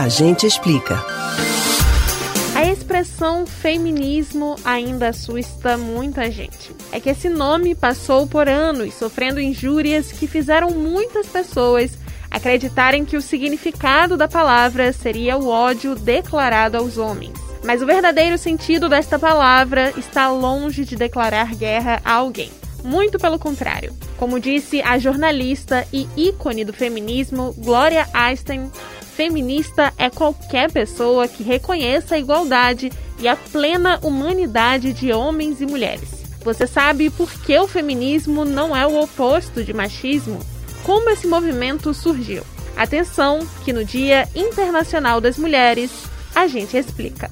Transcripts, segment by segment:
A gente explica. A expressão feminismo ainda assusta muita gente. É que esse nome passou por anos sofrendo injúrias que fizeram muitas pessoas acreditarem que o significado da palavra seria o ódio declarado aos homens. Mas o verdadeiro sentido desta palavra está longe de declarar guerra a alguém. Muito pelo contrário. Como disse a jornalista e ícone do feminismo, Gloria Einstein, feminista é qualquer pessoa que reconheça a igualdade e a plena humanidade de homens e mulheres. Você sabe por que o feminismo não é o oposto de machismo? Como esse movimento surgiu? Atenção, que no Dia Internacional das Mulheres a gente explica.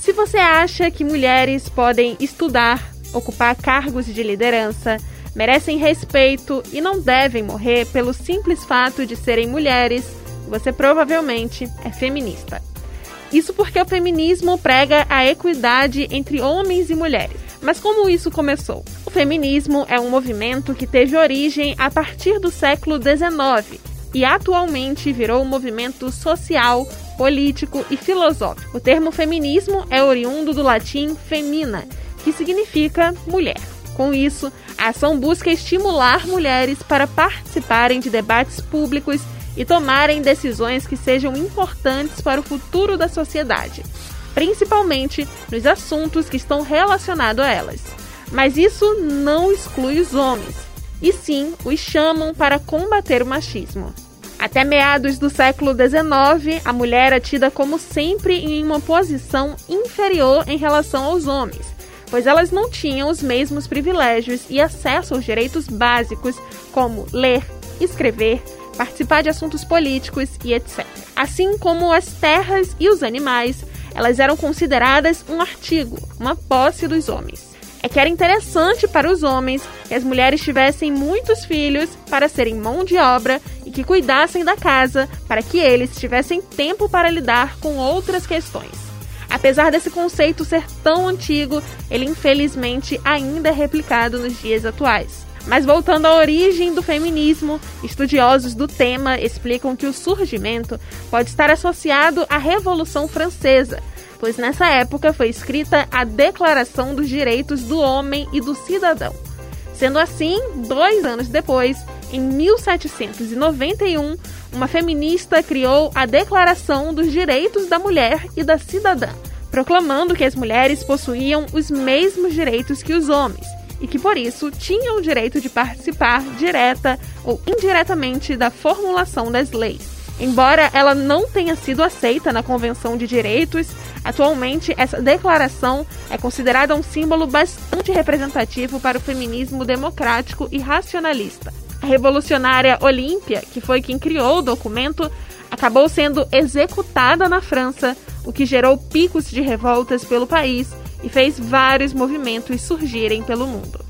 Se você acha que mulheres podem estudar, ocupar cargos de liderança, merecem respeito e não devem morrer pelo simples fato de serem mulheres, você provavelmente é feminista. Isso porque o feminismo prega a equidade entre homens e mulheres. Mas como isso começou? O feminismo é um movimento que teve origem a partir do século XIX e atualmente virou um movimento social, político e filosófico. O termo feminismo é oriundo do latim femina, que significa mulher. Com isso, a ação busca estimular mulheres para participarem de debates públicos e tomarem decisões que sejam importantes para o futuro da sociedade, principalmente nos assuntos que estão relacionados a elas. Mas isso não exclui os homens, e sim os chamam para combater o machismo. Até meados do século XIX, a mulher é tida como sempre em uma posição inferior em relação aos homens, pois elas não tinham os mesmos privilégios e acesso aos direitos básicos, como ler, escrever, participar de assuntos políticos e etc. Assim como as terras e os animais, elas eram consideradas um artigo, uma posse dos homens. É que era interessante para os homens que as mulheres tivessem muitos filhos para serem mão de obra e que cuidassem da casa para que eles tivessem tempo para lidar com outras questões. Apesar desse conceito ser tão antigo, ele infelizmente ainda é replicado nos dias atuais. Mas voltando à origem do feminismo, estudiosos do tema explicam que o surgimento pode estar associado à Revolução Francesa, pois nessa época foi escrita a Declaração dos Direitos do Homem e do Cidadão. Sendo assim, dois anos depois, em 1791, uma feminista criou a Declaração dos Direitos da Mulher e da Cidadã, proclamando que as mulheres possuíam os mesmos direitos que os homens e que por isso tinham o direito de participar direta ou indiretamente da formulação das leis. Embora ela não tenha sido aceita na Convenção de Direitos, atualmente essa declaração é considerada um símbolo bastante representativo para o feminismo democrático e racionalista. A revolucionária Olímpia, que foi quem criou o documento, acabou sendo executada na França, o que gerou picos de revoltas pelo país e fez vários movimentos surgirem pelo mundo.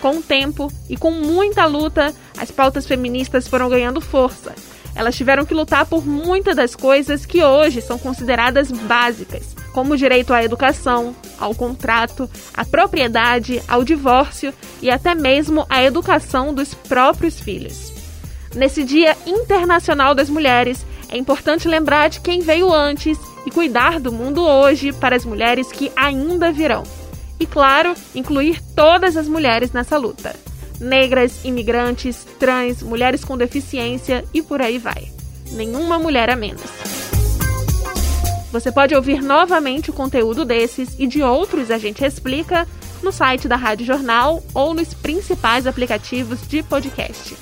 Com o tempo e com muita luta, as pautas feministas foram ganhando força. Elas tiveram que lutar por muitas das coisas que hoje são consideradas básicas, como o direito à educação, ao contrato, à propriedade, ao divórcio e até mesmo à educação dos próprios filhos. Nesse Dia Internacional das Mulheres, é importante lembrar de quem veio antes e cuidar do mundo hoje para as mulheres que ainda virão. E, claro, incluir todas as mulheres nessa luta: negras, imigrantes, trans, mulheres com deficiência e por aí vai. Nenhuma mulher a menos. Você pode ouvir novamente o conteúdo desses e de outros a gente explica no site da Rádio Jornal ou nos principais aplicativos de podcast.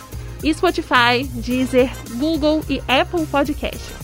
Spotify, Deezer, Google e Apple Podcasts.